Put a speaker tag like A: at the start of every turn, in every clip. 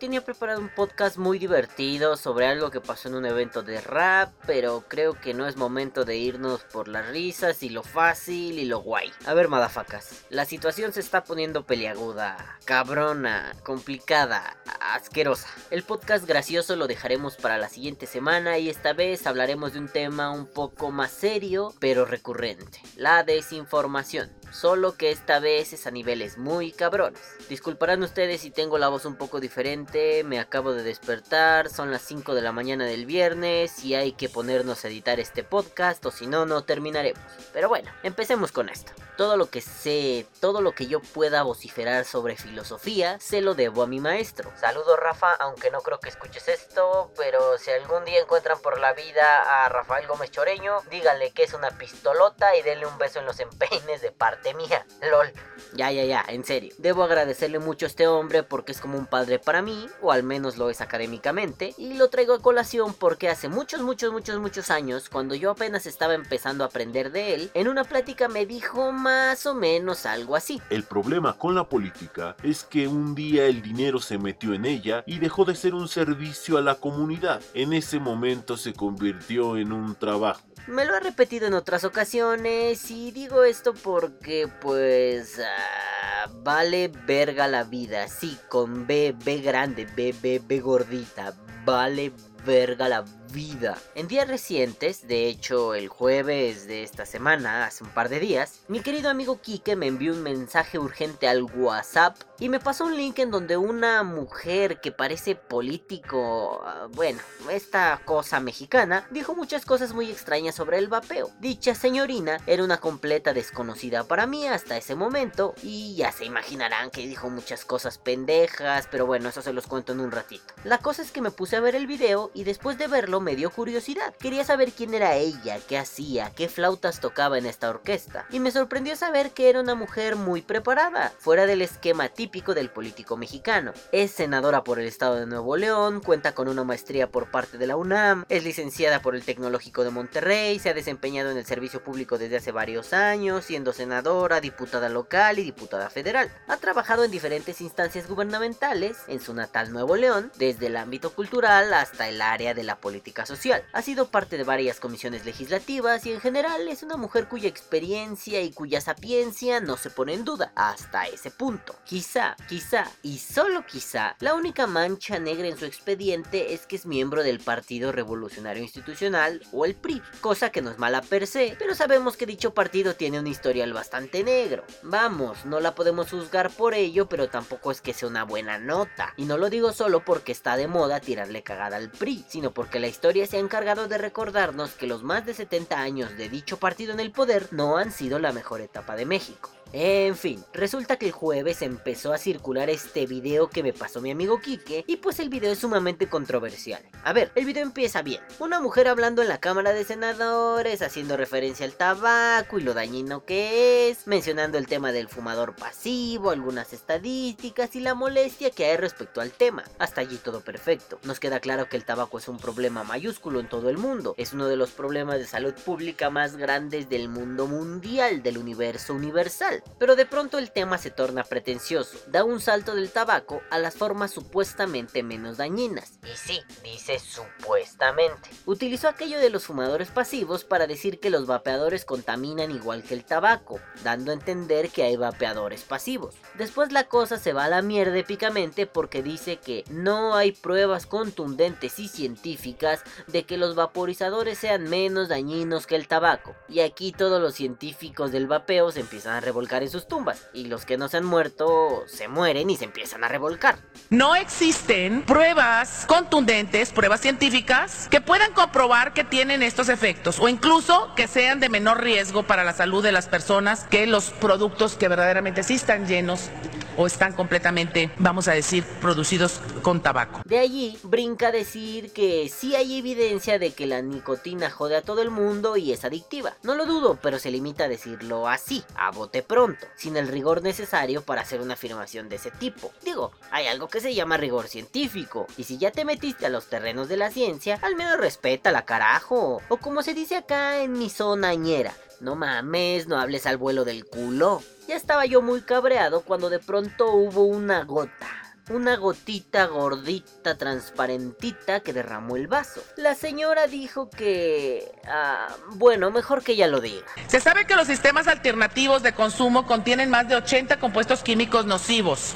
A: tenía preparado un podcast muy divertido sobre algo que pasó en un evento de rap, pero creo que no es momento de irnos por las risas y lo fácil y lo guay. A ver, madafacas, la situación se está poniendo peliaguda, cabrona, complicada, asquerosa. El podcast gracioso lo dejaremos para la siguiente semana y esta vez hablaremos de un tema un poco más serio, pero recurrente, la desinformación solo que esta vez es a niveles muy cabrones. Disculparán ustedes si tengo la voz un poco diferente, me acabo de despertar, son las 5 de la mañana del viernes y hay que ponernos a editar este podcast o si no, no terminaremos. Pero bueno, empecemos con esto. Todo lo que sé, todo lo que yo pueda vociferar sobre filosofía, se lo debo a mi maestro. Saludos Rafa, aunque no creo que escuches esto, pero si algún día encuentran por la vida a Rafael Gómez Choreño, díganle que es una pistolota y denle un beso en los empeines de parte mía. LOL. Ya, ya, ya, en serio. Debo agradecerle mucho a este hombre porque es como un padre para mí, o al menos lo es académicamente, y lo traigo a colación porque hace muchos, muchos, muchos, muchos años, cuando yo apenas estaba empezando a aprender de él, en una plática me dijo más o menos algo así.
B: El problema con la política es que un día el dinero se metió en ella y dejó de ser un servicio a la comunidad. En ese momento se convirtió en un trabajo.
A: Me lo ha repetido en otras ocasiones y digo esto porque pues ah, vale verga la vida, sí, con B, grande, B, B gordita, vale verga la vida. En días recientes, de hecho el jueves de esta semana, hace un par de días, mi querido amigo Kike me envió un mensaje urgente al WhatsApp y me pasó un link en donde una mujer que parece político, ah, bueno, esta cosa mexicana, dijo muchas cosas muy extrañas sobre el vapeo. Dicha señorina era una completa desconocida para mí hasta ese momento y ya se imaginarán que dijo muchas cosas pendejas, pero bueno, eso se los cuento en un ratito. La cosa es que me puse a ver el video y después de verlo me dio curiosidad. Quería saber quién era ella, qué hacía, qué flautas tocaba en esta orquesta. Y me sorprendió saber que era una mujer muy preparada, fuera del esquema típico del político mexicano. Es senadora por el estado de Nuevo León, cuenta con una maestría por parte de la UNAM, es licenciada por el Tecnológico de Monterrey, se ha desempeñado en el servicio público desde hace varios años, siendo senadora, diputada local y diputada federal. Ha trabajado en diferentes instancias gubernamentales en su natal Nuevo León, desde el ámbito cultural hasta el área de la política social. Ha sido parte de varias comisiones legislativas y en general es una mujer cuya experiencia y cuya sapiencia no se pone en duda hasta ese punto. Quizá, quizá y solo quizá, la única mancha negra en su expediente es que es miembro del Partido Revolucionario Institucional o el PRI, cosa que no es mala per se, pero sabemos que dicho partido tiene un historial bastante negro. Vamos, no la podemos juzgar por ello, pero tampoco es que sea una buena nota. Y no lo digo solo porque está de moda tirarle cagada al PRI, sino porque la historia se ha encargado de recordarnos que los más de 70 años de dicho partido en el poder no han sido la mejor etapa de México. En fin, resulta que el jueves empezó a circular este video que me pasó mi amigo Kike y pues el video es sumamente controversial. A ver, el video empieza bien. Una mujer hablando en la Cámara de Senadores, haciendo referencia al tabaco y lo dañino que es, mencionando el tema del fumador pasivo, algunas estadísticas y la molestia que hay respecto al tema. Hasta allí todo perfecto. Nos queda claro que el tabaco es un problema mayúsculo en todo el mundo. Es uno de los problemas de salud pública más grandes del mundo mundial, del universo universal. Pero de pronto el tema se torna pretencioso, da un salto del tabaco a las formas supuestamente menos dañinas. Y sí, dice supuestamente. Utilizó aquello de los fumadores pasivos para decir que los vapeadores contaminan igual que el tabaco, dando a entender que hay vapeadores pasivos. Después la cosa se va a la mierda épicamente porque dice que no hay pruebas contundentes y científicas de que los vaporizadores sean menos dañinos que el tabaco. Y aquí todos los científicos del vapeo se empiezan a revolcar en sus tumbas y los que no se han muerto se mueren y se empiezan a revolcar.
C: No existen pruebas contundentes, pruebas científicas que puedan comprobar que tienen estos efectos o incluso que sean de menor riesgo para la salud de las personas que los productos que verdaderamente sí están llenos o están completamente, vamos a decir, producidos con tabaco.
A: De allí brinca a decir que sí hay evidencia de que la nicotina jode a todo el mundo y es adictiva. No lo dudo, pero se limita a decirlo así, a bote pronto, sin el rigor necesario para hacer una afirmación de ese tipo. Digo, hay algo que se llama rigor científico, y si ya te metiste a los terrenos de la ciencia, al menos respeta la carajo, o como se dice acá en mi zona ñera, no mames, no hables al vuelo del culo. Ya estaba yo muy cabreado cuando de pronto hubo una gota una gotita gordita transparentita que derramó el vaso. La señora dijo que... Ah, bueno, mejor que ella lo diga.
C: Se sabe que los sistemas alternativos de consumo contienen más de 80 compuestos químicos nocivos,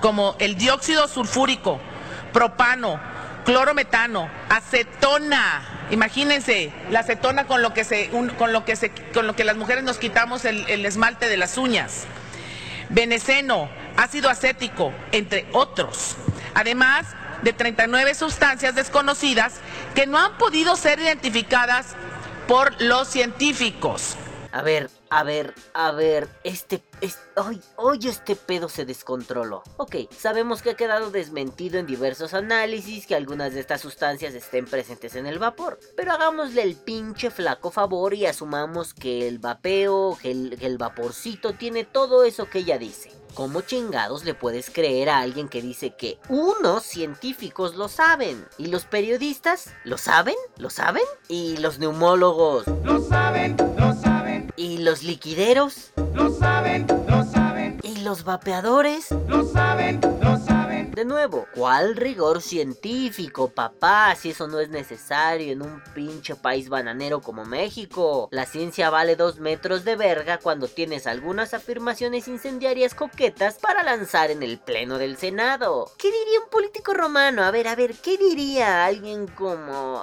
C: como el dióxido sulfúrico, propano, clorometano, acetona. Imagínense, la acetona con lo que se, con lo que se, con lo que las mujeres nos quitamos el, el esmalte de las uñas. Veneceno, ácido acético, entre otros. Además de 39 sustancias desconocidas que no han podido ser identificadas por los científicos.
A: A ver, a ver, a ver, este, hoy, hoy este pedo se descontroló. Ok, sabemos que ha quedado desmentido en diversos análisis que algunas de estas sustancias estén presentes en el vapor. Pero hagámosle el pinche flaco favor y asumamos que el vapeo, que el vaporcito tiene todo eso que ella dice. ¿Cómo chingados le puedes creer a alguien que dice que unos científicos lo saben? ¿Y los periodistas? ¿Lo saben? ¿Lo saben? ¿Y los neumólogos?
D: Lo saben, lo saben.
A: ¿Y los liquideros?
D: Lo saben, lo saben.
A: ¿Y los vapeadores?
D: Lo saben, lo saben.
A: De nuevo, ¿cuál rigor científico, papá? Si eso no es necesario en un pinche país bananero como México. La ciencia vale dos metros de verga cuando tienes algunas afirmaciones incendiarias coquetas para lanzar en el pleno del Senado. ¿Qué diría un político romano? A ver, a ver, ¿qué diría alguien como...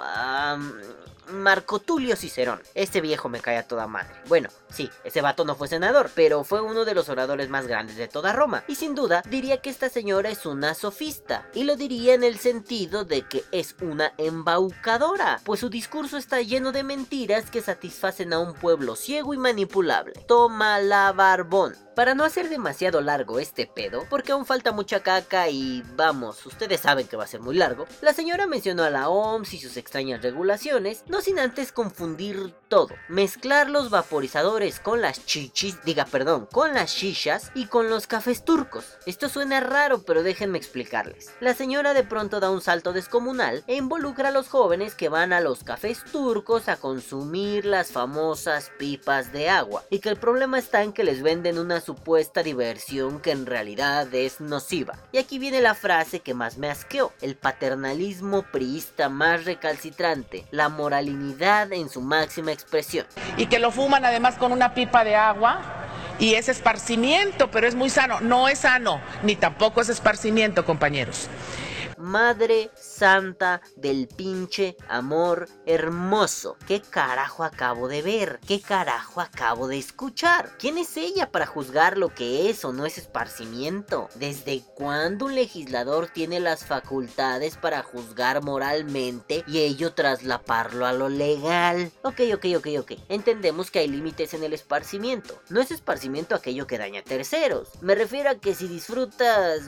A: Marco Tulio Cicerón. Este viejo me cae a toda madre. Bueno, sí, ese vato no fue senador, pero fue uno de los oradores más grandes de toda Roma. Y sin duda diría que esta señora es una sofista. Y lo diría en el sentido de que es una embaucadora, pues su discurso está lleno de mentiras que satisfacen a un pueblo ciego y manipulable. Toma la barbón. Para no hacer demasiado largo este pedo, porque aún falta mucha caca y vamos, ustedes saben que va a ser muy largo, la señora mencionó a la OMS y sus extrañas regulaciones, no sin antes confundir mezclar los vaporizadores con las chichis, diga perdón, con las shishas y con los cafés turcos. Esto suena raro, pero déjenme explicarles. La señora de pronto da un salto descomunal e involucra a los jóvenes que van a los cafés turcos a consumir las famosas pipas de agua, y que el problema está en que les venden una supuesta diversión que en realidad es nociva. Y aquí viene la frase que más me asqueó, el paternalismo priista más recalcitrante, la moralinidad en su máxima expresión.
C: Y que lo fuman además con una pipa de agua y es esparcimiento, pero es muy sano. No es sano, ni tampoco es esparcimiento, compañeros.
A: Madre Santa del pinche amor hermoso. ¿Qué carajo acabo de ver? ¿Qué carajo acabo de escuchar? ¿Quién es ella para juzgar lo que es o no es esparcimiento? ¿Desde cuándo un legislador tiene las facultades para juzgar moralmente y ello traslaparlo a lo legal? Ok, ok, ok, ok. Entendemos que hay límites en el esparcimiento. No es esparcimiento aquello que daña a terceros. Me refiero a que si disfrutas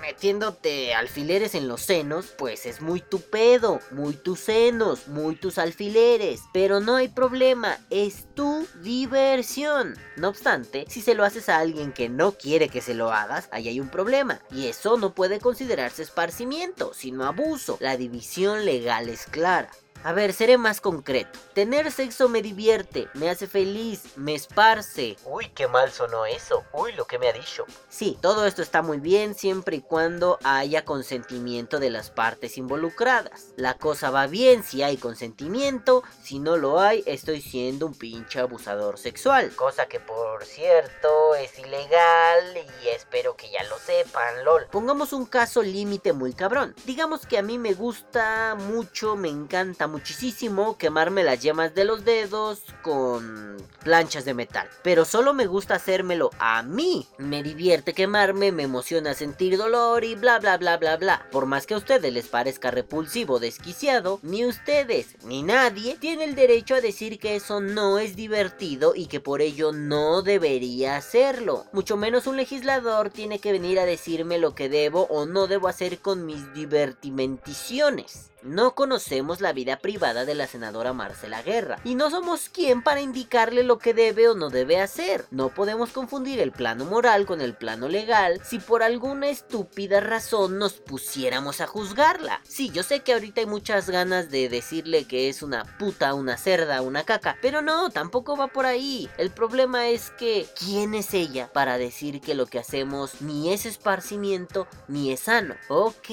A: metiéndote alfileres en los senos, pues es muy tu pedo, muy tus senos, muy tus alfileres. Pero no hay problema, es tu diversión. No obstante, si se lo haces a alguien que no quiere que se lo hagas, ahí hay un problema. Y eso no puede considerarse esparcimiento, sino abuso. La división legal es clara. A ver, seré más concreto. Tener sexo me divierte, me hace feliz, me esparce. Uy, qué mal sonó eso. Uy, lo que me ha dicho. Sí, todo esto está muy bien siempre y cuando haya consentimiento de las partes involucradas. La cosa va bien si hay consentimiento, si no lo hay, estoy siendo un pinche abusador sexual. Cosa que por cierto es ilegal y espero que ya lo sepan, lol. Pongamos un caso límite muy cabrón. Digamos que a mí me gusta mucho, me encanta muchísimo quemarme las yemas de los dedos con planchas de metal. Pero solo me gusta hacérmelo a mí. Me divierte quemarme, me emociona sentir dolor y bla bla bla bla bla. Por más que a ustedes les parezca repulsivo, desquiciado, ni ustedes ni nadie tiene el derecho a decir que eso no es divertido y que por ello no debería hacerlo. Mucho menos un legislador tiene que venir a decirme lo que debo o no debo hacer con mis divertimenticiones. No conocemos la vida privada de la senadora Marcela Guerra y no somos quien para indicarle lo que debe o no debe hacer. No podemos confundir el plano moral con el plano legal si por alguna estúpida razón nos pusiéramos a juzgarla. Sí, yo sé que ahorita hay muchas ganas de decirle que es una puta, una cerda, una caca, pero no, tampoco va por ahí. El problema es que, ¿quién es ella para decir que lo que hacemos ni es esparcimiento ni es sano? Ok,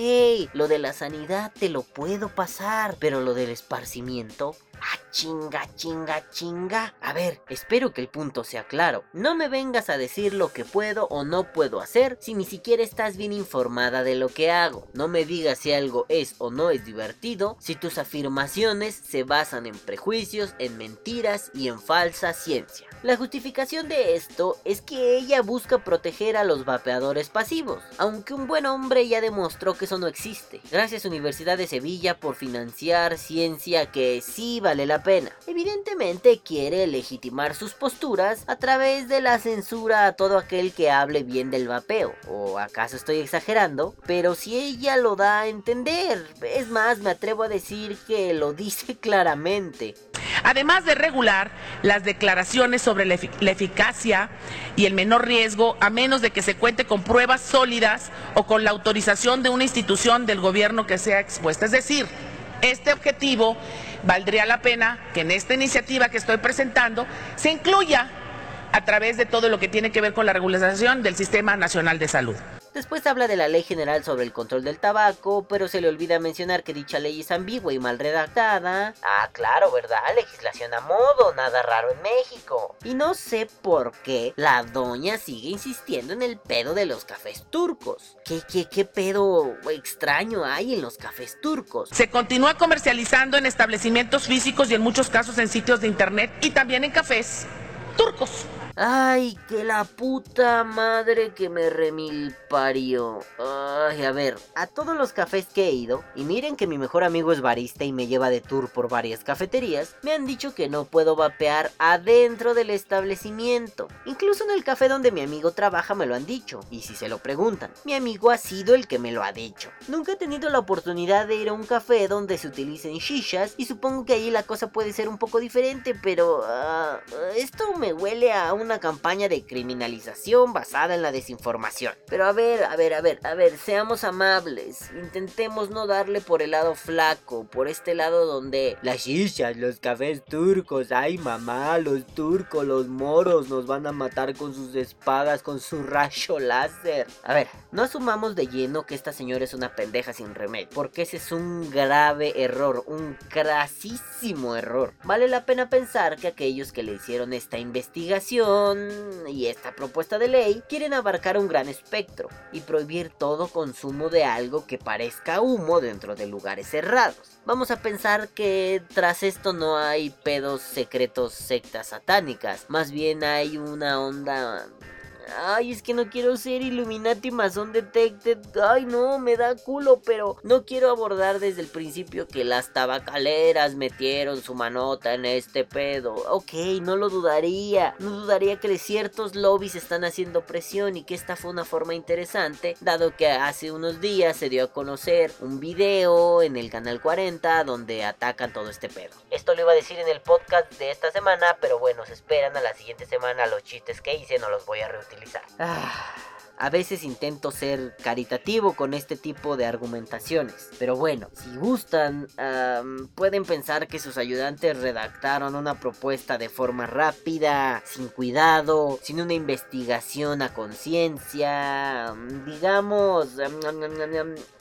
A: lo de la sanidad te lo puedo pasar, pero lo del esparcimiento Ah, chinga, chinga, chinga. A ver, espero que el punto sea claro. No me vengas a decir lo que puedo o no puedo hacer si ni siquiera estás bien informada de lo que hago. No me digas si algo es o no es divertido si tus afirmaciones se basan en prejuicios, en mentiras y en falsa ciencia. La justificación de esto es que ella busca proteger a los vapeadores pasivos, aunque un buen hombre ya demostró que eso no existe. Gracias Universidad de Sevilla por financiar ciencia que sí va vale la pena. Evidentemente quiere legitimar sus posturas a través de la censura a todo aquel que hable bien del vapeo. ¿O acaso estoy exagerando? Pero si ella lo da a entender, es más, me atrevo a decir que lo dice claramente.
C: Además de regular las declaraciones sobre la, la, eficacia y el menor riesgo, a menos de que se cuente con pruebas sólidas o con la autorización de una institución del gobierno que sea expuesta. Es decir, este objetivo valdría la pena que en esta iniciativa que estoy presentando se incluya a través de todo lo que tiene que ver con la regulación del Sistema Nacional de Salud.
A: Después habla de la ley general sobre el control del tabaco, pero se le olvida mencionar que dicha ley es ambigua y mal redactada. Ah, claro, ¿verdad? Legislación a modo, nada raro en México. Y no sé por qué la doña sigue insistiendo en el pedo de los cafés turcos. ¿Qué, qué, qué pedo extraño hay en los cafés turcos?
C: Se continúa comercializando en establecimientos físicos y en muchos casos en sitios de internet y también en cafés turcos.
A: Ay, que la puta madre que me remil parió. Ay, a ver, a todos los cafés que he ido, y miren que mi mejor amigo es barista y me lleva de tour por varias cafeterías, me han dicho que no puedo vapear adentro del establecimiento. Incluso en el café donde mi amigo trabaja me lo han dicho, y si se lo preguntan, mi amigo ha sido el que me lo ha dicho. Nunca he tenido la oportunidad de ir a un café donde se utilicen shishas, y supongo que ahí la cosa puede ser un poco diferente, pero uh, esto me huele a una campaña de criminalización basada en la desinformación. Pero a ver, a ver, a ver, a ver, seamos amables. Intentemos no darle por el lado flaco, por este lado donde las shishas, los cafés turcos, ay mamá, los turcos, los moros nos van a matar con sus espadas, con su rayo láser. A ver, no asumamos de lleno que esta señora es una pendeja sin remedio, porque ese es un grave error, un crasísimo error. Vale la pena pensar que aquellos que le hicieron esta investigación y esta propuesta de ley quieren abarcar un gran espectro y prohibir todo consumo de algo que parezca humo dentro de lugares cerrados. Vamos a pensar que tras esto no hay pedos secretos sectas satánicas, más bien hay una onda Ay, es que no quiero ser Illuminati Mason Detected. Ay, no, me da culo, pero no quiero abordar desde el principio que las tabacaleras metieron su manota en este pedo. Ok, no lo dudaría. No dudaría que ciertos lobbies están haciendo presión y que esta fue una forma interesante, dado que hace unos días se dio a conocer un video en el canal 40 donde atacan todo este pedo. Esto lo iba a decir en el podcast de esta semana, pero bueno, se esperan a la siguiente semana los chistes que hice, no los voy a reutilizar. Ah, a veces intento ser caritativo con este tipo de argumentaciones. Pero bueno, si gustan, pueden pensar que sus ayudantes redactaron una propuesta de forma rápida, sin cuidado, sin una investigación a conciencia, digamos,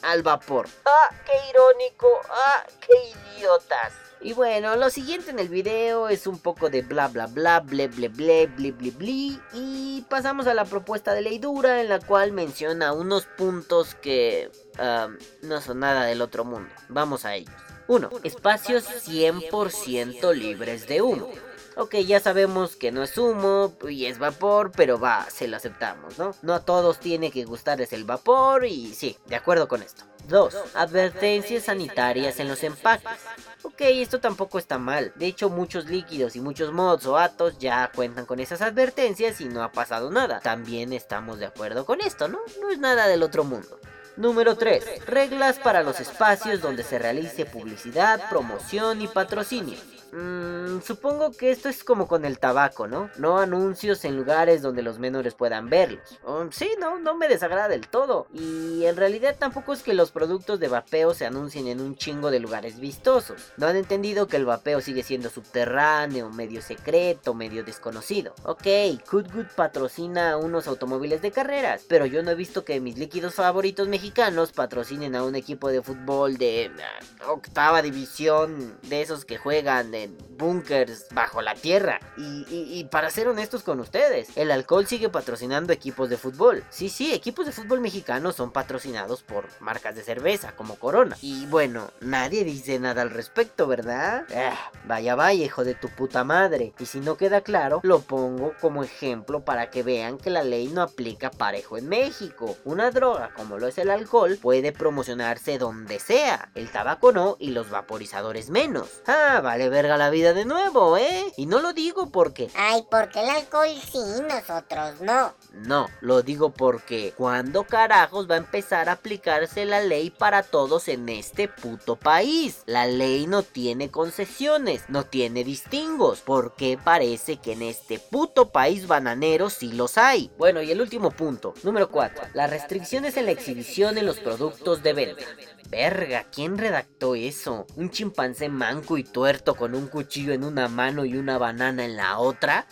A: al vapor. ¡Ah, qué irónico! ¡Ah, qué idiotas! Y bueno, lo siguiente en el video es un poco de bla bla bla, ble ble ble, ble ble ble. Y pasamos a la propuesta de ley dura en la cual menciona unos puntos que um, no son nada del otro mundo. Vamos a ellos. 1. Espacios 100% libres de humo. Ok, ya sabemos que no es humo y es vapor, pero va, se lo aceptamos, ¿no? No a todos tiene que gustarles el vapor y sí, de acuerdo con esto. 2. Advertencias sanitarias en los empaques. Ok, esto tampoco está mal. De hecho, muchos líquidos y muchos mods o atos ya cuentan con esas advertencias y no ha pasado nada. También estamos de acuerdo con esto, ¿no? No es nada del otro mundo. Número 3. Reglas para los espacios donde se realice publicidad, promoción y patrocinio. Mm, supongo que esto es como con el tabaco, ¿no? No anuncios en lugares donde los menores puedan verlos. Sí, no, no me desagrada del todo. Y en realidad tampoco es que los productos de vapeo se anuncien en un chingo de lugares vistosos. No han entendido que el vapeo sigue siendo subterráneo, medio secreto, medio desconocido. Ok, Good patrocina a unos automóviles de carreras, pero yo no he visto que mis líquidos favoritos mexicanos patrocinen a un equipo de fútbol de ah, octava división, de esos que juegan de bunkers bajo la tierra. Y, para ser honestos con ustedes, el alcohol sigue patrocinando equipos de fútbol. Sí, sí, equipos de fútbol mexicanos son patrocinados por marcas de cerveza como Corona. Y bueno, nadie dice nada al respecto, ¿verdad? Ah, vaya, vaya, hijo de tu puta madre. Y si no queda claro, lo pongo como ejemplo para que vean que la ley no aplica parejo en México. Una droga como lo es el alcohol puede promocionarse donde sea. El tabaco no y los vaporizadores menos. Ah, vale verga la vida de nuevo, ¿eh? Y no lo digo porque...
E: Ay, porque el alcohol sí, nosotros no.
A: No, lo digo porque ¿cuándo carajos va a empezar a aplicarse la ley para todos en este puto país? La ley no tiene concesiones, no tiene distingos, porque parece que en este puto país bananero sí los hay. Bueno, y el último punto, número 4, las restricciones en la exhibición en los productos de venta. Verga, ¿quién redactó eso? ¿Un chimpancé manco y tuerto con un cuchillo en una mano y una banana en la otra?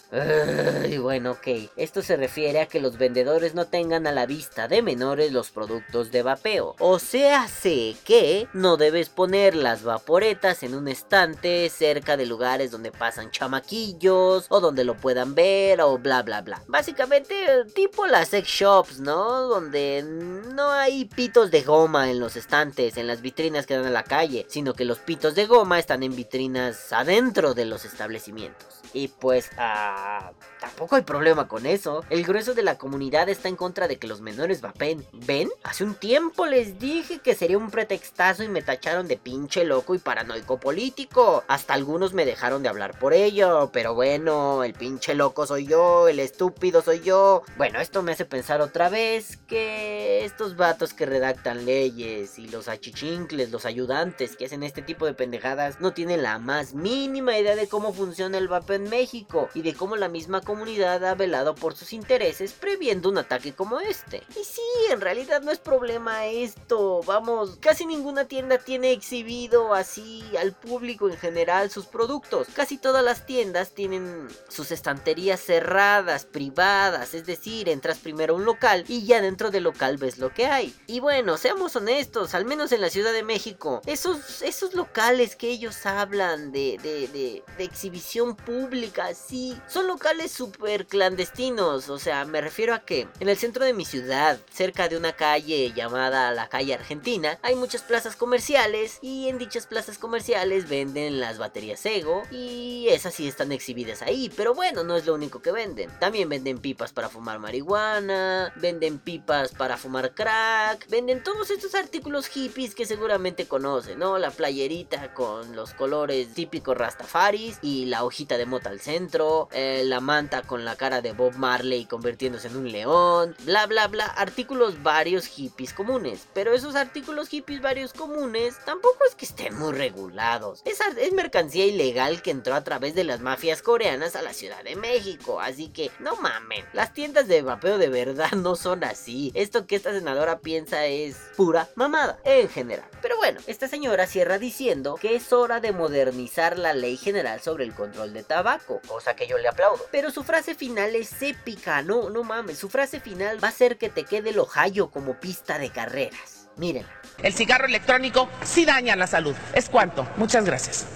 A: Y bueno, ok. Esto se refiere a que los vendedores no tengan a la vista de menores los productos de vapeo. O sea, sé que no debes poner las vaporetas en un estante cerca de lugares donde pasan chamaquillos o donde lo puedan ver o bla bla bla. Básicamente, tipo las sex shops, ¿no? Donde no hay pitos de goma en los estantes en las vitrinas que dan a la calle, sino que los pitos de goma están en vitrinas adentro de los establecimientos. Y pues, ah, tampoco hay problema con eso. El grueso de la comunidad está en contra de que los menores vapen. ¿Ven? Hace un tiempo les dije que sería un pretextazo y me tacharon de pinche loco y paranoico político. Hasta algunos me dejaron de hablar por ello. Pero bueno, el pinche loco soy yo, el estúpido soy yo. Bueno, esto me hace pensar otra vez que estos vatos que redactan leyes y los achichincles, los ayudantes que hacen este tipo de pendejadas, no tienen la más mínima idea de cómo funciona el vapeo México y de cómo la misma comunidad ha velado por sus intereses previendo un ataque como este. Y sí, en realidad no es problema esto, vamos, casi ninguna tienda tiene exhibido así al público en general sus productos. Casi todas las tiendas tienen sus estanterías cerradas, privadas, es decir, entras primero a un local y ya dentro del local ves lo que hay. Y bueno, seamos honestos, al menos en la Ciudad de México, esos, esos locales que ellos hablan de, de, de exhibición pública, sí, son locales súper clandestinos. O sea, me refiero a que en el centro de mi ciudad, cerca de una calle llamada la calle Argentina, hay muchas plazas comerciales y en dichas plazas comerciales venden las baterías Ego y esas sí están exhibidas ahí, pero bueno, no es lo único que venden. También venden pipas para fumar marihuana, venden pipas para fumar crack, venden todos estos artículos hippies que seguramente conocen, ¿no? La playerita con los colores típicos rastafaris y la hojita de al centro, eh, la manta con la cara de Bob Marley convirtiéndose en un león, bla bla bla, artículos varios hippies comunes. Pero esos artículos hippies varios comunes tampoco es que estén muy regulados. Es, es mercancía ilegal que entró a través de las mafias coreanas a la Ciudad de México, así que no mamen, las tiendas de vapeo de verdad no son así. Esto que esta senadora piensa es pura mamada en general. Pero bueno, esta señora cierra diciendo que es hora de modernizar la ley general sobre el control de tabaco, cosa que yo le aplaudo. Pero su frase final es épica, no, no mames, su frase final va a ser que te quede el Ohio como pista de carreras. Miren.
C: El cigarro electrónico sí daña la salud. Es cuanto. Muchas gracias.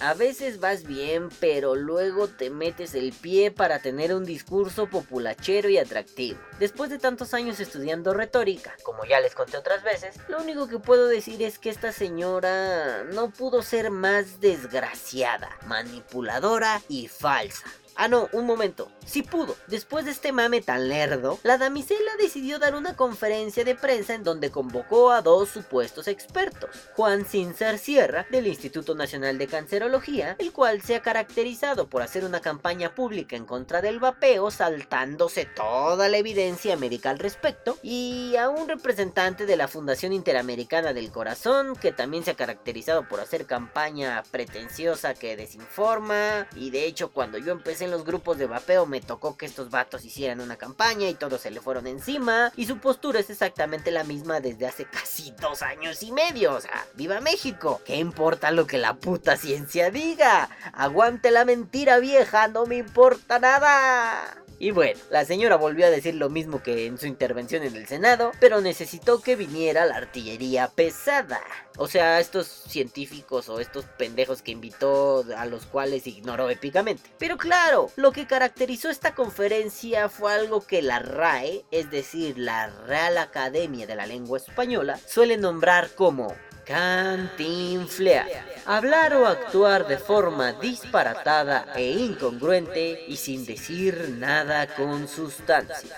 A: A veces vas bien, pero luego te metes el pie para tener un discurso populachero y atractivo. Después de tantos años estudiando retórica, como ya les conté otras veces, lo único que puedo decir es que esta señora no pudo ser más desgraciada, manipuladora y falsa. Ah, no, un momento. Sí pudo. Después de este mame tan lerdo, la damisela decidió dar una conferencia de prensa en donde convocó a dos supuestos expertos. Juan Cincer Sierra, del Instituto Nacional de Cancerología, el cual se ha caracterizado por hacer una campaña pública en contra del vapeo, saltándose toda la evidencia médica al respecto, y a un representante de la Fundación Interamericana del Corazón, que también se ha caracterizado por hacer campaña pretenciosa que desinforma, y de hecho cuando yo empecé los grupos de vapeo me tocó que estos vatos hicieran una campaña y todos se le fueron encima, y su postura es exactamente la misma desde hace casi dos años y medio, o sea, viva México, ¿qué importa lo que la puta ciencia diga? Aguante la mentira vieja, no me importa nada. Y bueno, la señora volvió a decir lo mismo que en su intervención en el Senado, pero necesitó que viniera la artillería pesada. O sea, estos científicos o estos pendejos que invitó a los cuales ignoró épicamente. Pero claro, lo que caracterizó esta conferencia fue algo que la RAE, es decir, la Real Academia de la Lengua Española, suele nombrar como cantinflear. Hablar o actuar de forma disparatada e incongruente y sin decir nada con sustancia.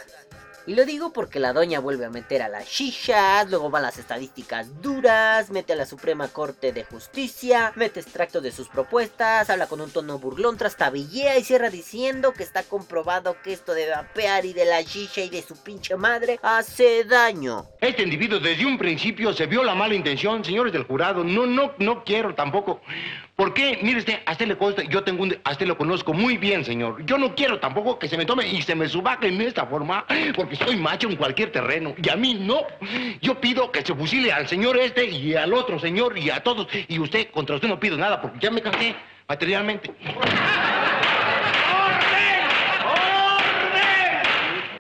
A: Y lo digo porque la doña vuelve a meter a las shishas, luego van las estadísticas duras, mete a la Suprema Corte de Justicia, mete extractos de sus propuestas, habla con un tono burlón, trastabillea y cierra diciendo que está comprobado que esto de vapear y de la shisha y de su pinche madre hace daño.
F: Este individuo desde un principio se vio la mala intención, señores del jurado. No, no, no quiero tampoco. ¿Por qué? Mire usted, a usted le consta, yo tengo un, a usted lo conozco muy bien, señor. Yo no quiero tampoco que se me tome y se me subaque en esta forma, porque soy macho en cualquier terreno. Y a mí no. Yo pido que se fusile al señor este y al otro señor y a todos. Y usted, contra usted no pido nada, porque ya me cansé materialmente.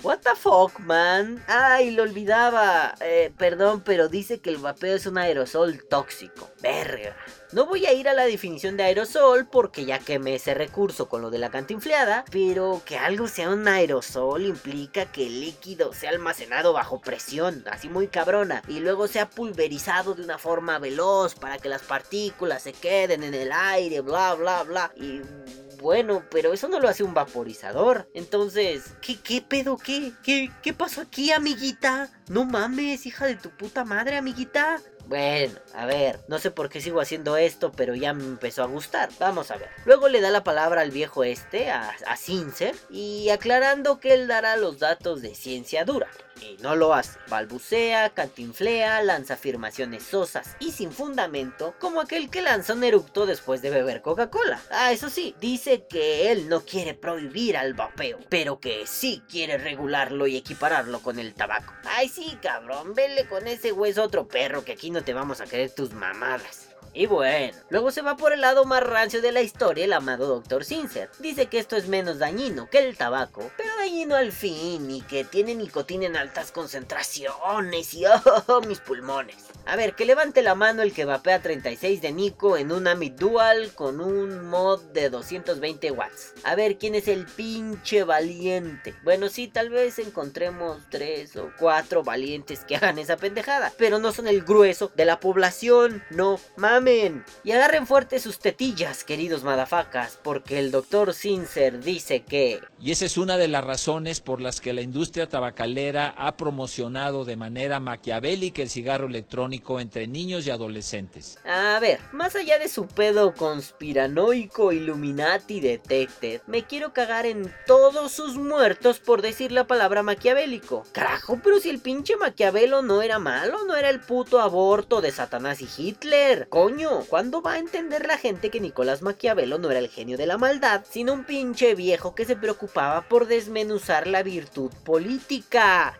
A: What the fuck, man? Ay, lo olvidaba. Eh, perdón, pero dice que el vapeo es un aerosol tóxico. Verga. No voy a ir a la definición de aerosol porque ya quemé ese recurso con lo de la cantinfleada, pero que algo sea un aerosol implica que el líquido sea almacenado bajo presión, así muy cabrona, y luego sea pulverizado de una forma veloz para que las partículas se queden en el aire, bla, bla, bla. Y bueno, pero eso no lo hace un vaporizador. Entonces, ¿qué, qué pedo? ¿Qué? ¿Qué, qué pasó aquí, amiguita? No mames, hija de tu puta madre, amiguita. Bueno, a ver, no sé por qué sigo haciendo esto, pero ya me empezó a gustar. Vamos a ver. Luego le da la palabra al viejo este, a, a Cincer, y aclarando que él dará los datos de ciencia dura. Y no lo hace. Balbucea, cantinflea, lanza afirmaciones sosas y sin fundamento, como aquel que lanza un eructo después de beber Coca-Cola. Ah, eso sí, dice que él no quiere prohibir al vapeo, pero que sí quiere regularlo y equipararlo con el tabaco. Ay, sí, cabrón, vele con ese hueso otro perro que aquí no te vamos a querer tus mamadas. Y bueno, luego se va por el lado más rancio de la historia el amado Dr. Sincer. Dice que esto es menos dañino que el tabaco, pero dañino al fin y que tiene nicotina en altas concentraciones y oh, mis pulmones. A ver, que levante la mano el que vapea 36 de Nico en un Amit Dual con un mod de 220 watts. A ver, ¿quién es el pinche valiente? Bueno, sí, tal vez encontremos 3 o 4 valientes que hagan esa pendejada, pero no son el grueso de la población, no mamen. Y agarren fuerte sus tetillas, queridos madafacas, porque el doctor Sincer dice que...
G: Y esa es una de las razones por las que la industria tabacalera ha promocionado de manera maquiavélica el cigarro electrónico entre niños y adolescentes.
A: A ver, más allá de su pedo conspiranoico Illuminati detected, me quiero cagar en todos sus muertos por decir la palabra maquiavélico. Carajo, pero si el pinche Maquiavelo no era malo, no era el puto aborto de Satanás y Hitler. Coño, ¿cuándo va a entender la gente que Nicolás Maquiavelo no era el genio de la maldad, sino un pinche viejo que se preocupaba por desmenuzar la virtud política?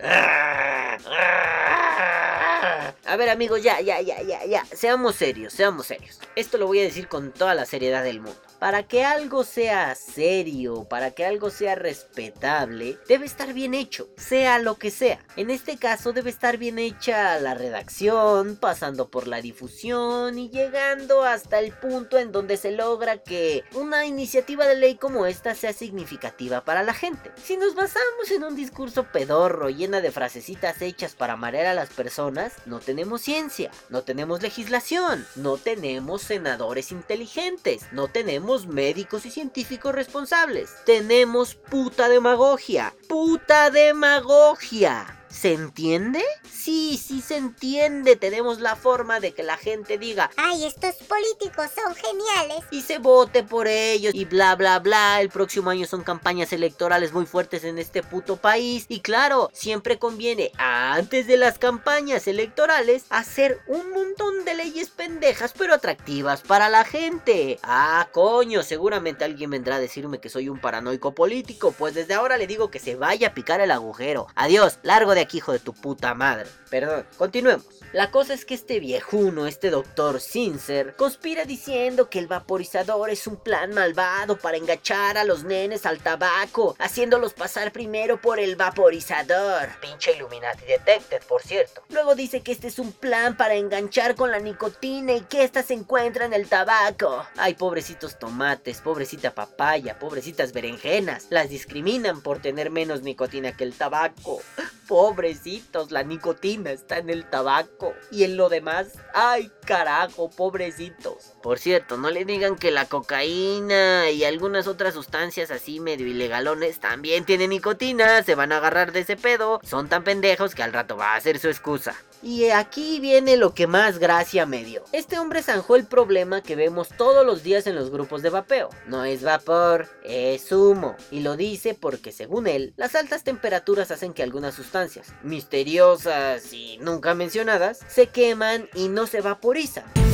A: A ver amigos, ya, ya, ya, ya, ya. Seamos serios, seamos serios. Esto lo voy a decir con toda la seriedad del mundo. Para que algo sea serio, para que algo sea respetable, debe estar bien hecho, sea lo que sea. En este caso debe estar bien hecha la redacción, pasando por la difusión y llegando hasta el punto en donde se logra que una iniciativa de ley como esta sea significativa para la gente. Si nos basamos en un discurso pedorro llena de frasecitas hechas para marear a las personas, no tenemos ciencia, no tenemos legislación, no tenemos senadores inteligentes, no tenemos médicos y científicos responsables. Tenemos puta demagogia. Puta demagogia. ¿Se entiende? Sí, sí se entiende. Tenemos la forma de que la gente diga
E: Ay, estos políticos son geniales.
A: y se vote por ellos y bla bla bla. El próximo año son campañas electorales muy fuertes en este puto país. Y claro, siempre conviene antes de las campañas electorales hacer un montón de leyes pendejas pero atractivas para la gente. Ah, coño, seguramente alguien vendrá a decirme que soy un paranoico político. Pues desde ahora le digo que se vaya a picar el agujero. Adiós, largo de aquí, hijo de tu puta madre. Perdón, continuemos. La cosa es que este viejuno, este doctor Sincer, conspira diciendo que el vaporizador es un plan malvado para engachar a los nenes al tabaco, haciéndolos pasar primero por el vaporizador. Pinche Illuminati Detected, por cierto. Luego dice que este es un plan para enganchar con la nicotina y que esta se encuentra en el tabaco. Ay, pobrecitos tomates, pobrecita papaya, pobrecitas berenjenas. Las discriminan por tener menos nicotina que el tabaco. Pobrecitos, la nicotina está en el tabaco. Y en lo demás, ay carajo, pobrecitos. Por cierto, no le digan que la cocaína y algunas otras sustancias así medio ilegalones también tienen nicotina. Se van a agarrar de ese pedo. Son tan pendejos que al rato va a ser su excusa. Y aquí viene lo que más gracia me dio. Este hombre zanjó el problema que vemos todos los días en los grupos de vapeo. No es vapor, es humo. Y lo dice porque según él, las altas temperaturas hacen que algunas sustancias misteriosas y nunca mencionadas se queman y no se vaporizan.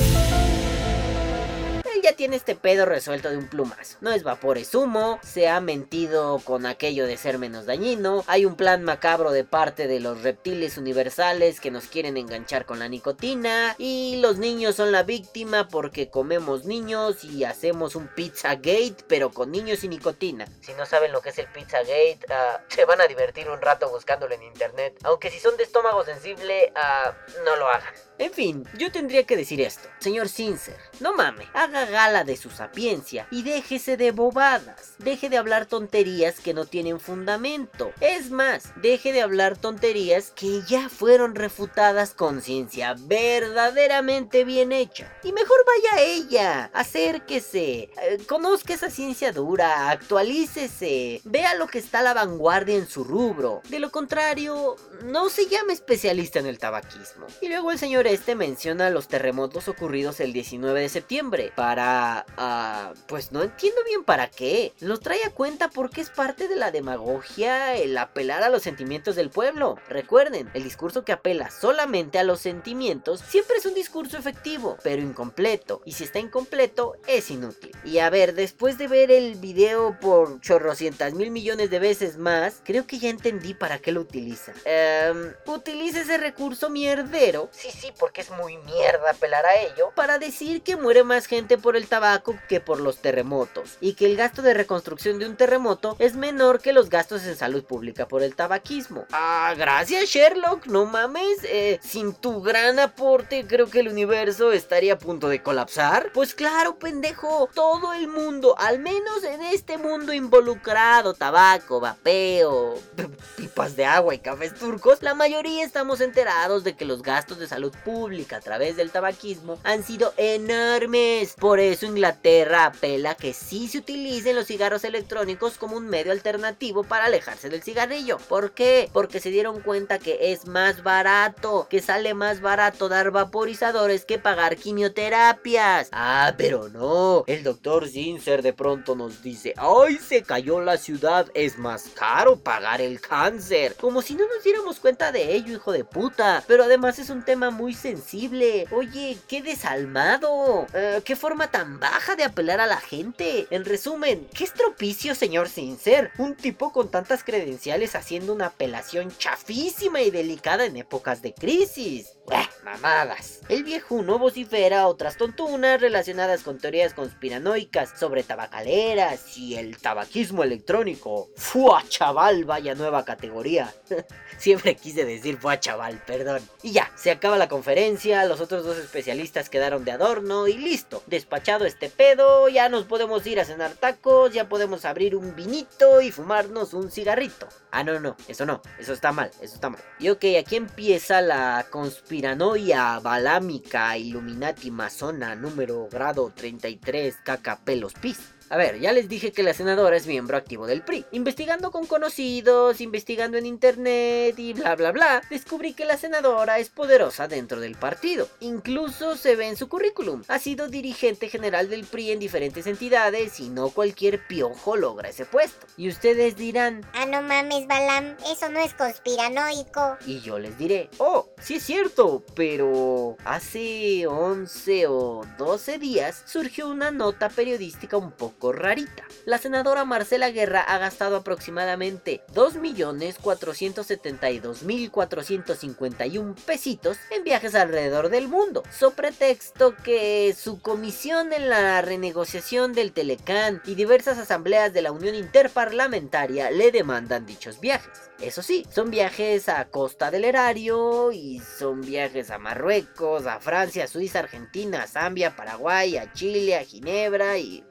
A: Ya tiene este pedo resuelto de un plumazo. No es vapor, es humo. Se ha mentido con aquello de ser menos dañino. Hay un plan macabro de parte de los reptiles universales que nos quieren enganchar con la nicotina. Y los niños son la víctima porque comemos niños y hacemos un pizza gate, pero con niños y nicotina. Si no saben lo que es el pizza gate, ah, se van a divertir un rato buscándolo en internet. Aunque si son de estómago sensible, ah, no lo hagan. En fin, yo tendría que decir esto. Señor Sincer, no mame, haga gala de su sapiencia y déjese de bobadas. Deje de hablar tonterías que no tienen fundamento. Es más, deje de hablar tonterías que ya fueron refutadas con ciencia verdaderamente bien hecha. Y mejor vaya a ella, acérquese, eh, conozca esa ciencia dura, actualícese, vea lo que está a la vanguardia en su rubro. De lo contrario, no se llame especialista en el tabaquismo. Y luego el señor este menciona los terremotos ocurridos el 19 de septiembre para... ah, pues no entiendo bien para qué. Los trae a cuenta porque es parte de la demagogia el apelar a los sentimientos del pueblo. Recuerden, el discurso que apela solamente a los sentimientos siempre es un discurso efectivo, pero incompleto. Y si está incompleto, es inútil. Y a ver, después de ver el video por chorrocientas mil millones de veces más, creo que ya entendí para qué lo utiliza. Em, utiliza ese recurso mierdero. Sí, sí, porque es muy mierda apelar a ello. Para decir que muere más gente por el tabaco que por los terremotos. Y que el gasto de reconstrucción de un terremoto es menor que los gastos en salud pública por el tabaquismo. Ah, gracias Sherlock, no mames. eh, sin tu gran aporte creo que el universo estaría a punto de colapsar. Pues claro, pendejo. Todo el mundo, al menos en este mundo involucrado, tabaco, vapeo, pipas de agua y cafés turcos, la mayoría estamos enterados de que los gastos de salud pública a través del tabaquismo han sido enormes. Por eso Inglaterra apela que sí se utilicen los cigarros electrónicos como un medio alternativo para alejarse del cigarrillo. ¿Por qué? Porque se dieron cuenta que es más barato, que sale más barato dar vaporizadores que pagar quimioterapias. Ah, pero no. El doctor Zinser de pronto nos dice, ¡ay, se cayó la ciudad! Es más caro pagar el cáncer. Como si no nos diéramos cuenta de ello, hijo de puta. Pero además es un tema muy sensible. Oye, qué desalmado. Eh, qué forma tan baja de apelar a la gente. En resumen, qué estropicio, señor Sincer. Un tipo con tantas credenciales haciendo una apelación chafísima y delicada en épocas de crisis. Bah, mamadas. El viejuno vocifera otras tontunas relacionadas con teorías conspiranoicas sobre tabacaleras y el tabaquismo electrónico. ¡Fua, chaval! Vaya nueva categoría. Siempre quise decir fue chaval, perdón. Y ya, se acaba la conferencia, los otros dos especialistas quedaron de adorno y listo. Despachado este pedo, ya nos podemos ir a cenar tacos, ya podemos abrir un vinito y fumarnos un cigarrito. Ah, no, no, eso no, eso está mal, eso está mal. Y ok, aquí empieza la conspiranoia balámica Illuminati masona número grado 33 caca pelos pis. A ver, ya les dije que la senadora es miembro activo del PRI. Investigando con conocidos, investigando en internet y bla bla bla, descubrí que la senadora es poderosa dentro del partido. Incluso se ve en su currículum. Ha sido dirigente general del PRI en diferentes entidades y no cualquier piojo logra ese puesto. Y ustedes dirán,
E: Ah, no mames, Balam, eso no es conspiranoico.
A: y yo les diré, oh, sí es cierto, pero hace 11 o 12 días surgió una nota periodística un poco rarita. La senadora Marcela Guerra ha gastado aproximadamente 2.472.451 pesitos en viajes alrededor del mundo, so pretexto que su comisión en la renegociación del Telecán y diversas asambleas de la Unión Interparlamentaria le demandan dichos viajes. Eso sí, son viajes a Costa del Erario y son viajes a Marruecos, a Francia, Suiza, Argentina, a Zambia, Paraguay, a Chile, a Ginebra y...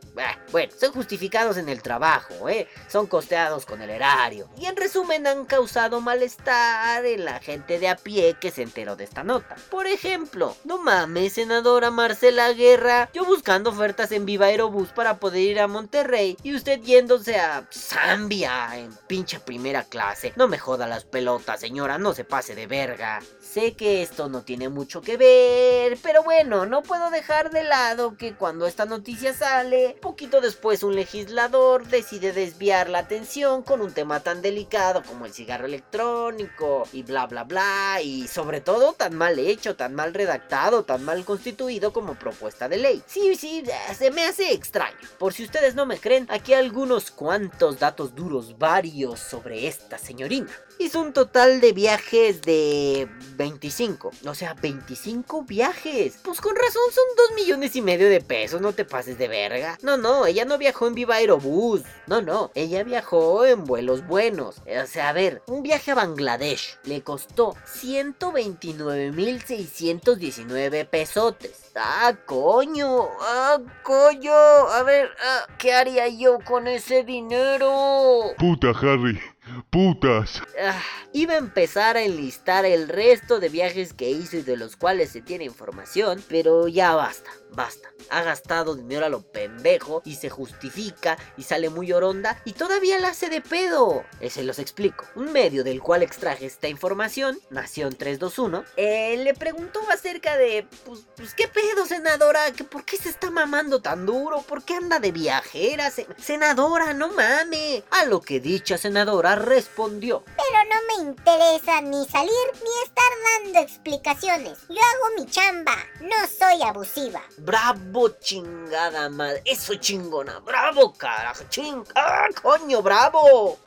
A: bueno, son justificados en el trabajo, ¿eh? Son costeados con el erario. Y en resumen han causado malestar en la gente de a pie que se enteró de esta nota. Por ejemplo, no mames, senadora Marcela Guerra, yo buscando ofertas en Viva Aerobús para poder ir a Monterrey y usted yéndose a Zambia en pinche primera clase. No me joda las pelotas, señora, no se pase de verga. Sé que esto no tiene mucho que ver, pero bueno, no puedo dejar de lado que cuando esta noticia sale, poquito después un legislador decide desviar la atención con un tema tan delicado como el cigarro electrónico y bla bla bla y sobre todo tan mal hecho, tan mal redactado, tan mal constituido como propuesta de ley. Sí, sí, se me hace extraño. Por si ustedes no me creen, aquí algunos cuantos datos duros varios sobre esta señorina. Hizo un total de viajes de 25. O sea, 25 viajes. Pues con razón son 2 millones y medio de pesos, no te pases de verga. No, no, ella no viajó en Viva Aerobús. No, no, ella viajó en vuelos buenos. O sea, a ver, un viaje a Bangladesh le costó 129.619 pesotes. Ah, coño, ah, coño. A ver, ah, ¿qué haría yo con ese dinero?
H: Puta, Harry. Putas.
A: Ah, iba a empezar a enlistar el resto de viajes que hizo y de los cuales se tiene información, pero ya basta, basta. Ha gastado dinero a lo pendejo y se justifica y sale muy oronda y todavía la hace de pedo. Eh, se los explico. Un medio del cual extraje esta información, Nación 321, eh, le preguntó acerca de, pues, pues, ¿qué pedo, senadora? ¿Que ¿Por qué se está mamando tan duro? ¿Por qué anda de viajera? Se- senadora, no mame. A lo que dicha senadora respondió.
E: Pero no me interesa ni salir ni estar dando explicaciones. Yo hago mi chamba, no soy abusiva.
A: Bravo, chingada madre. Eso chingona. Bravo, carajo. Ching. ¡Ah, coño, bravo!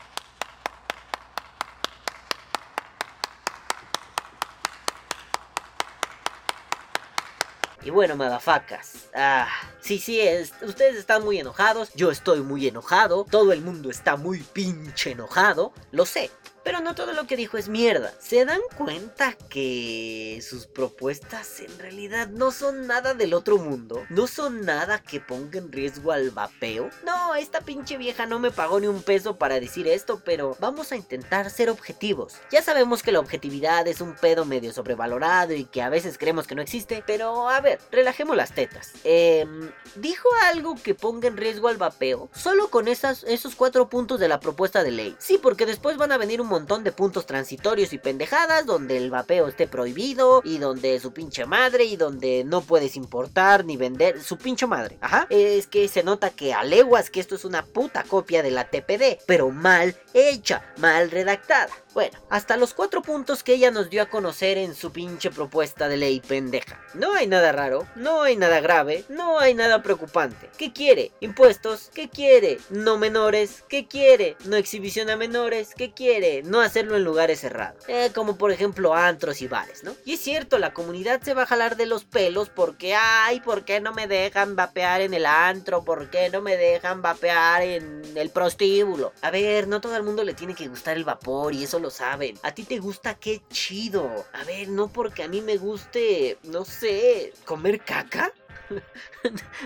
A: Y bueno, madafacas. Ah, sí, sí, es, ustedes están muy enojados. Yo estoy muy enojado. Todo el mundo está muy pinche enojado. Lo sé. Pero no todo lo que dijo es mierda. ¿Se dan cuenta que sus propuestas en realidad no son nada del otro mundo? ¿No son nada que ponga en riesgo al vapeo? No, esta pinche vieja no me pagó ni un peso para decir esto, pero vamos a intentar ser objetivos. Ya sabemos que la objetividad es un pedo medio sobrevalorado y que a veces creemos que no existe, pero a ver, relajemos las tetas. Em, ¿Dijo algo que ponga en riesgo al vapeo? Solo con esas, esos cuatro puntos de la propuesta de ley. Sí, porque después van a venir un montón de puntos transitorios y pendejadas donde el vapeo esté prohibido y donde su pinche madre y donde no puedes importar ni vender su pinche madre. Ajá. Es que se nota que a leguas que esto es una puta copia de la TPD, pero mal hecha, mal redactada. Bueno, hasta los cuatro puntos que ella nos dio a conocer en su pinche propuesta de ley pendeja. No hay nada raro, no hay nada grave, no hay nada preocupante. ¿Qué quiere? ¿Impuestos? ¿Qué quiere? ¿No menores? ¿Qué quiere? ¿No exhibición a menores? ¿Qué quiere? No hacerlo en lugares cerrados. Eh, como por ejemplo antros y bares, ¿no? Y es cierto, la comunidad se va a jalar de los pelos porque, ay, ¿por qué no me dejan vapear en el antro? ¿Por qué no me dejan vapear en el prostíbulo? A ver, no todo el mundo le tiene que gustar el vapor y eso lo saben. A ti te gusta, qué chido. A ver, no porque a mí me guste, no sé, comer caca.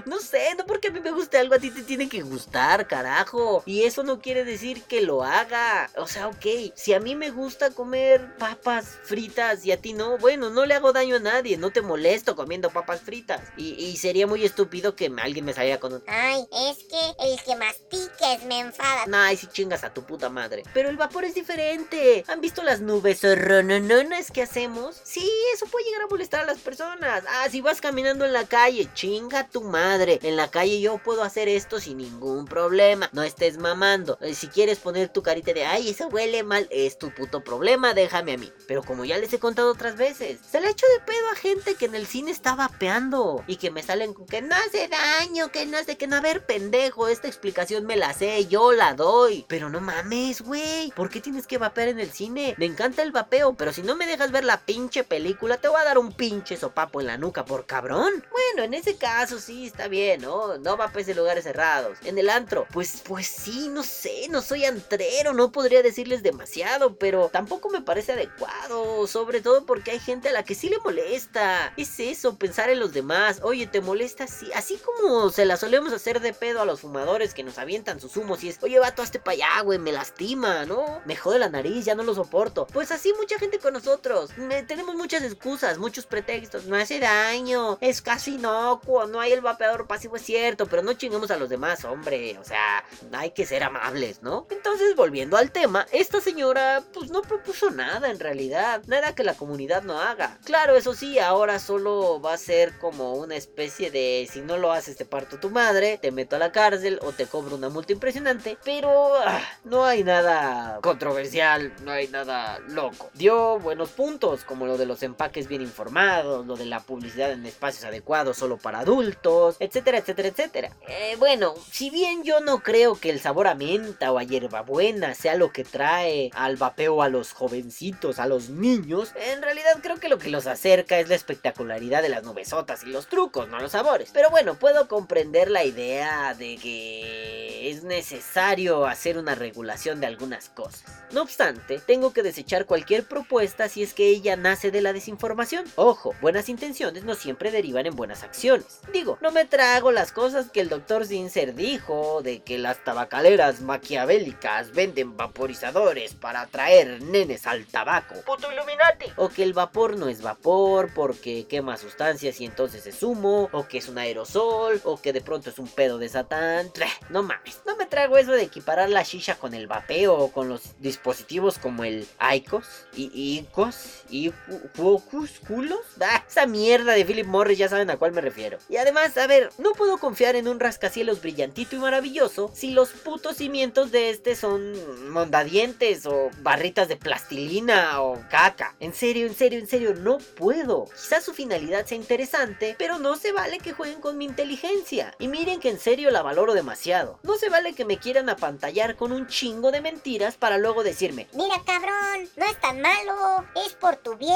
A: No sé, no porque a mí me guste algo, a ti te tiene que gustar, carajo. Y eso no quiere decir que lo haga. O sea, ok, si a mí me gusta comer papas fritas y a ti no, bueno, no le hago daño a nadie, no te molesto comiendo papas fritas. Y, y sería muy estúpido que alguien me saliera con un...
E: Ay, es que el que mastiques me enfada.
A: Ay, si chingas a tu puta madre. Pero el vapor es diferente. ¿Han visto las nubes ronononas que hacemos? Sí, eso puede llegar a molestar a las personas. Ah, si vas caminando en la calle, chinga tu madre. En la calle yo puedo hacer esto sin ningún problema. No estés mamando. Eh, Si quieres poner tu carita de, ay, eso huele mal, es tu puto problema, déjame a mí. Pero como ya les he contado otras veces, se le ha hecho de pedo a gente que en el cine está vapeando. Y que me salen con que no hace daño, que no hace que no. A ver, pendejo, esta explicación me la sé, yo la doy. Pero no mames, güey. ¿Por qué tienes que vapear en el cine? Me encanta el vapeo, pero si no me dejas ver la pinche película, te voy a dar un pinche sopapo en la nuca por cabrón. Bueno, en ese caso sí está bien, ¿no? No vapees en lugares cerrados. En el antro, pues, pues sí, no sé, no soy antrero, no podría decirles demasiado, pero tampoco me parece adecuado. Sobre todo porque hay gente a la que sí le molesta. Es eso, pensar en los demás. Oye, ¿te molesta así? Así como se la solemos hacer de pedo a los fumadores que nos avientan sus humos y es, oye, vato, hazte para allá, güey, me lastima, ¿no? Me jode la nariz, ya no lo soporto. Pues así mucha gente con nosotros. Me- tenemos muchas excusas, muchos pretextos. No hace daño, es casi inocuo, no hay el vapeador pasivo, es cierto, pero no chingamos a los demás, hombre. O sea, hay que ser amables, ¿no? Entonces, volviendo al tema, esta señora, pues no propuso nada en realidad. Nada que la comunidad no haga. Claro, eso sí, ahora solo va a ser como una especie de si no lo haces te parto tu madre, te meto a la cárcel o te cobro una multa impresionante. Pero ah, no hay nada controversial, no hay nada loco. Dio buenos puntos, como lo de los empaques bien informados, lo de la publicidad en espacios adecuados solo para adultos, etcétera, etcétera, etcétera. Eh, bueno, si bien yo no creo que el sabor a menta o a hierbabuena sea lo que trae al vapeo a los jovencitos, a los niños, en realidad creo que lo que los acerca es la espectacularidad de las nubesotas y los trucos, no los sabores. Pero bueno, puedo comprender la idea de que es necesario hacer una regulación de algunas cosas. No obstante, tengo que desechar cualquier propuesta si es que ella nace de la desinformación. Ojo, buenas intenciones no siempre derivan en buenas acciones. Digo, no me trago las cosas que el doctor Sincer dijo de que las tabacaleras maquiavélicas venden vaporizadores para atraer nenes al tabaco. ¡Puto Illuminati! O que el vapor no es vapor porque quema sustancias y entonces es humo, o que es un aerosol, o que de pronto es un pedo de satán. No mames, no me trago eso de equiparar la shisha con el vapeo o con los dispositivos como el ICOS, y ICOS, y Focus, culos. Ah, esa mierda de Philip Morris ya saben a cuál me refiero. Y además, a ver, no puedo confiar en un rascacielos brillantito y maravilloso si los putos cimientos de este son mondadientes o barritas de plastilina o caca. En serio, en serio, en serio, no puedo. Quizás su finalidad sea interesante, pero no se vale que jueguen con mi inteligencia. Y miren que en serio la valoro demasiado. No se vale que me quieran apantallar con un chingo de mentiras para luego decirme,
E: Mira, cabrón, no es tan malo, es por tu bien.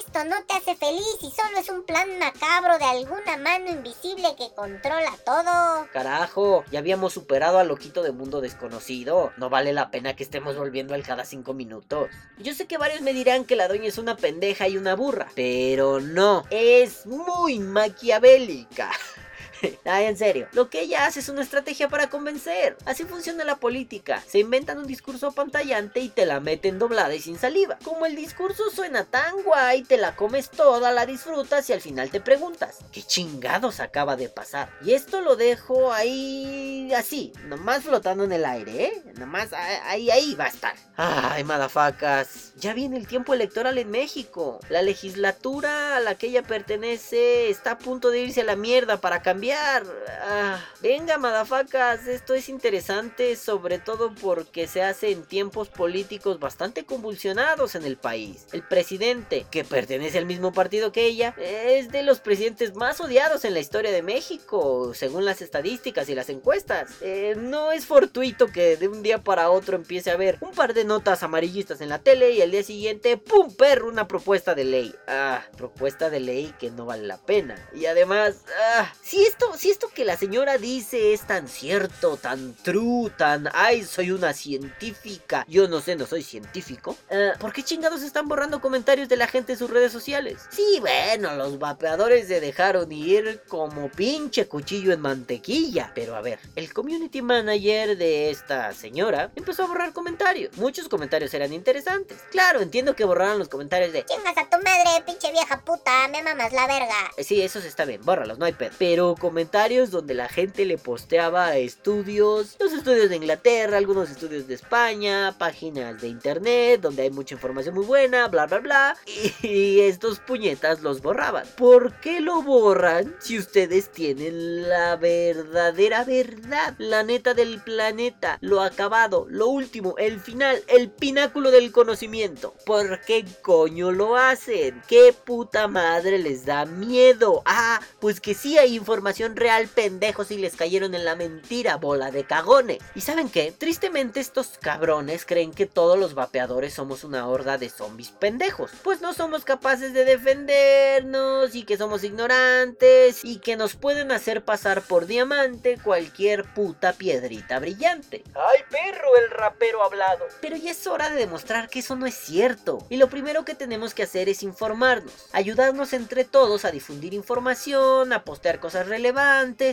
E: Esto no te hace feliz y solo es un plan macabro de alguna mano invisible que controla todo.
A: Carajo, ya habíamos superado al loquito de mundo desconocido. No vale la pena que estemos volviendo al cada cinco minutos. Yo sé que varios me dirán que la doña es una pendeja y una burra, pero no, es muy maquiavélica. Ay, en serio, lo que ella hace es una estrategia para convencer. Así funciona la política. Se inventan un discurso pantallante y te la meten doblada y sin saliva. Como el discurso suena tan guay, te la comes toda, la disfrutas y al final te preguntas, ¿qué chingados acaba de pasar? Y esto lo dejo ahí así, nomás flotando en el aire, ¿eh? Nomás ahí, ahí va a estar. Ay, madafacas, ya viene el tiempo electoral en México. La legislatura a la que ella pertenece está a punto de irse a la mierda para cambiar. Ah, venga, madafacas, esto es interesante, sobre todo porque se hace en tiempos políticos bastante convulsionados en el país. El presidente, que pertenece al mismo partido que ella, es de los presidentes más odiados en la historia de México, según las estadísticas y las encuestas. Eh, no es fortuito que de un día para otro empiece a haber un par de notas amarillistas en la tele y al día siguiente, ¡pum! perro, una propuesta de ley. Ah, propuesta de ley que no vale la pena. Y además, ah, si esto si esto que la señora dice es tan cierto, tan true, tan ay, soy una científica, yo no sé, no soy científico, eh, ¿por qué chingados están borrando comentarios de la gente en sus redes sociales? Sí, bueno, los vapeadores se dejaron ir como pinche cuchillo en mantequilla. Pero a ver, el community manager de esta señora empezó a borrar comentarios. Muchos comentarios eran interesantes. Claro, entiendo que borraron los comentarios de
E: Chingas a tu madre, pinche vieja puta, me mamas la verga.
A: Eh, Sí, esos está bien, bórralos, no hay pedo. Pero comentarios donde la gente le posteaba estudios, los estudios de Inglaterra, algunos estudios de España, páginas de internet donde hay mucha información muy buena, bla bla bla. Y estos puñetas los borraban. ¿Por qué lo borran si ustedes tienen la verdadera verdad? La neta del planeta, lo acabado, lo último, el final, el pináculo del conocimiento. ¿Por qué coño lo hacen? ¿Qué puta madre les da miedo? Ah, pues que sí hay información real, pendejos, y les cayeron en la mentira, bola de cagones. ¿Y saben qué? Tristemente estos cabrones creen que todos los vapeadores somos una horda de zombies pendejos. Pues no somos capaces de defendernos y que somos ignorantes y que nos pueden hacer pasar por diamante cualquier puta piedrita brillante. ¡Ay, perro, el rapero hablado! Pero ya es hora de demostrar que eso no es cierto. Y lo primero que tenemos que hacer es informarnos, ayudarnos entre todos a difundir información, a postear cosas relevantes,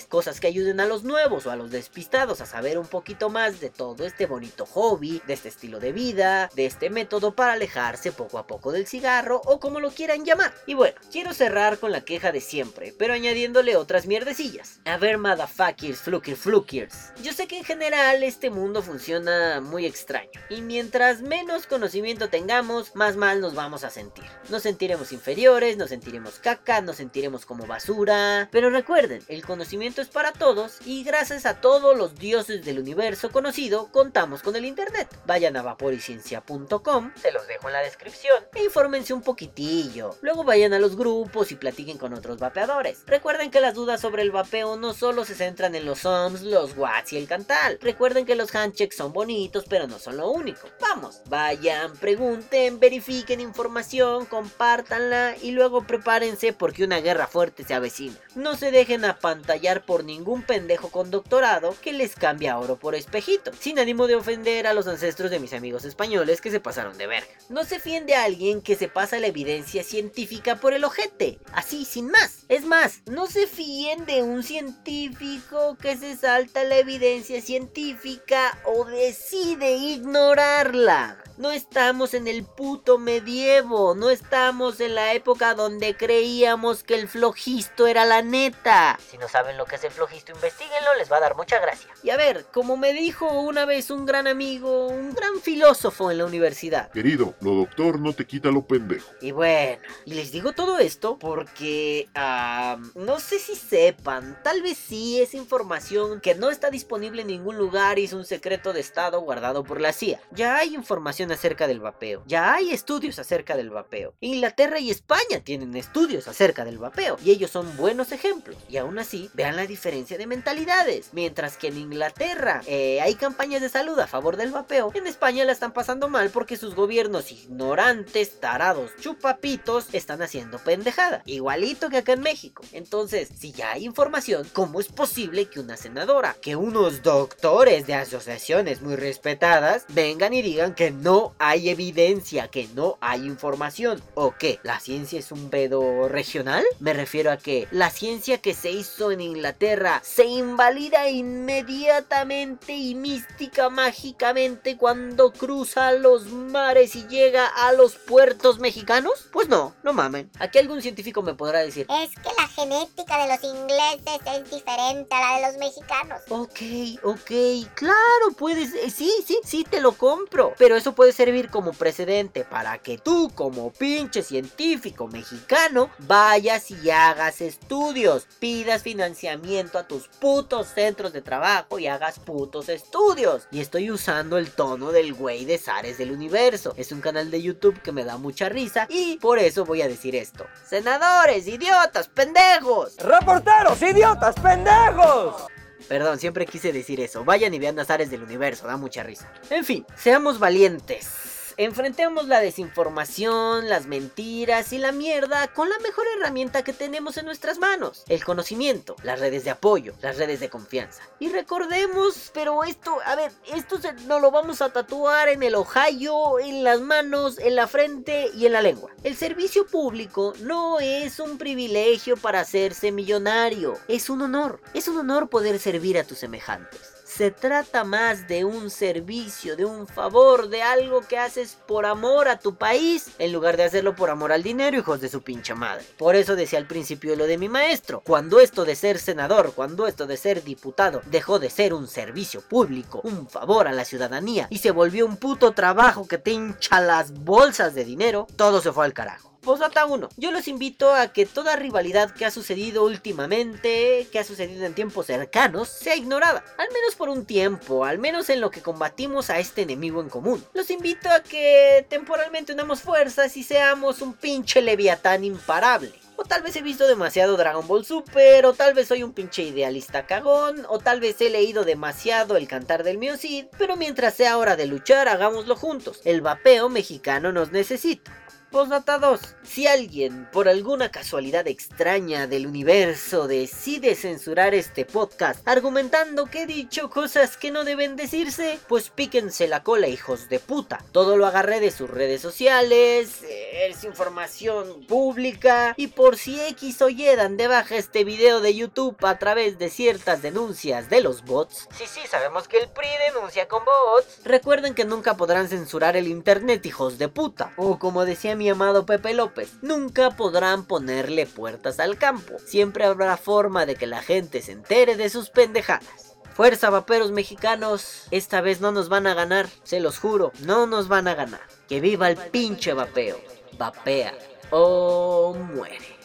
A: cosas que ayuden a los nuevos o a los despistados a saber un poquito más de todo este bonito hobby, de este estilo de vida, de este método para alejarse poco a poco del cigarro o como lo quieran llamar. Y bueno, quiero cerrar con la queja de siempre, pero añadiéndole otras mierdecillas. A ver, motherfuckers, flukir flukers. Yo sé que en general este mundo funciona muy extraño, y mientras menos conocimiento tengamos, más mal nos vamos a sentir. Nos sentiremos inferiores, nos sentiremos caca, nos sentiremos como basura. Pero recuerden, el conocimiento es para todos y gracias a todos los dioses del universo conocido, contamos con el internet. Vayan a vaporiciencia.com, se los dejo en la descripción, e infórmense un poquitillo. Luego vayan a los grupos y platiquen con otros vapeadores. Recuerden que las dudas sobre el vapeo no solo se centran en los ohms, los watts y el cantal. Recuerden que los handchecks son bonitos, pero no son lo único. Vamos, vayan, pregunten, verifiquen información, compártanla y luego prepárense porque una guerra fuerte se avecina. No se dejen apantallar por ningún pendejo con doctorado que les cambia oro por espejito, sin ánimo de ofender a los ancestros de mis amigos españoles que se pasaron de verga. No se fíen de alguien que se pasa la evidencia científica por el ojete, así sin más. Es más, no se fíen de un científico que se salta la evidencia científica o decide ignorarla. No estamos en el puto medievo, no estamos en la época donde creíamos que el flojisto era la neta. Si no saben lo que es el flojisto, investiguenlo, les va a dar mucha gracia. Y a ver, como me dijo una vez un gran amigo, un gran filósofo en la universidad.
H: Querido, lo doctor no te quita lo pendejo.
A: Y bueno, y les digo todo esto porque ah, no sé si sepan, tal vez sí es información que no está disponible en ningún lugar y es un secreto de estado guardado por la CIA. Ya hay información acerca del vapeo, ya hay estudios acerca del vapeo. Inglaterra y España tienen estudios acerca del vapeo y ellos son buenos ejemplos. Y aún así, vean la diferencia de mentalidades. Mientras que en Inglaterra eh, hay campañas de salud a favor del vapeo, en España la están pasando mal porque sus gobiernos ignorantes, tarados, chupapitos están haciendo pendejada. Igualito que acá en México. Entonces, si ya hay información, ¿cómo es posible que una senadora, que unos doctores de asociaciones muy respetadas vengan y digan que no hay evidencia, que no hay información? ¿O qué? ¿La ciencia es un pedo regional? Me refiero a que la ciencia que se hizo en Inglaterra se invalida inmediatamente y mística mágicamente cuando cruza los mares y llega a los puertos mexicanos? Pues no, no mamen. Aquí algún científico me podrá decir,
E: Es que la genética de los ingleses es diferente a la de los mexicanos.
A: Ok, ok, claro, puedes, eh, sí, sí, sí, te lo compro. Pero eso puede servir como precedente para que tú, como pinche científico mexicano, vayas y hagas estudios, pidas financiamiento a tus putos centros de trabajo y hagas putos estudios. Y estoy usando el tono del güey de Zares del Universo. Es un canal de YouTube que me da mucha risa y por eso voy a decir esto. Senadores, idiotas, pendejos.
I: ¡Reporteros, idiotas, pendejos!
A: Perdón, siempre quise decir eso. Vayan y vean Azares del Universo, da mucha risa. En fin, seamos valientes. Enfrentemos la desinformación, las mentiras y la mierda con la mejor herramienta que tenemos en nuestras manos, el conocimiento, las redes de apoyo, las redes de confianza. Y recordemos, pero esto, a ver, esto se, no lo vamos a tatuar en el Ohio, en las manos, en la frente y en la lengua. El servicio público no es un privilegio para hacerse millonario, es un honor, es un honor poder servir a tus semejantes. Se trata más de un servicio, de un favor, de algo que haces por amor a tu país, en lugar de hacerlo por amor al dinero, hijos de su pinche madre. Por eso decía al principio lo de mi maestro, cuando esto de ser senador, cuando esto de ser diputado dejó de ser un servicio público, un favor a la ciudadanía, y se volvió un puto trabajo que te hincha las bolsas de dinero, todo se fue al carajo. Posdata 1. Yo los invito a que toda rivalidad que ha sucedido últimamente, que ha sucedido en tiempos cercanos, sea ignorada. Al menos por un tiempo, al menos en lo que combatimos a este enemigo en común. Los invito a que temporalmente unamos fuerzas y seamos un pinche leviatán imparable. O tal vez he visto demasiado Dragon Ball Super, o tal vez soy un pinche idealista cagón, o tal vez he leído demasiado el cantar del Miocid, pero mientras sea hora de luchar, hagámoslo juntos. El vapeo mexicano nos necesita. Postdata 2. Si alguien, por alguna casualidad extraña del universo, decide censurar este podcast argumentando que he dicho cosas que no deben decirse, pues píquense la cola, hijos de puta. Todo lo agarré de sus redes sociales, es información pública, y por si X o Y dan de baja este video de YouTube a través de ciertas denuncias de los bots. Sí, sí, sabemos que el PRI denuncia con bots. Recuerden que nunca podrán censurar el internet, hijos de puta. O como decía mi amado Pepe López, nunca podrán ponerle puertas al campo. Siempre habrá forma de que la gente se entere de sus pendejadas. Fuerza, vaperos mexicanos, esta vez no nos van a ganar, se los juro, no nos van a ganar. Que viva el pinche vapeo. Vapea o muere.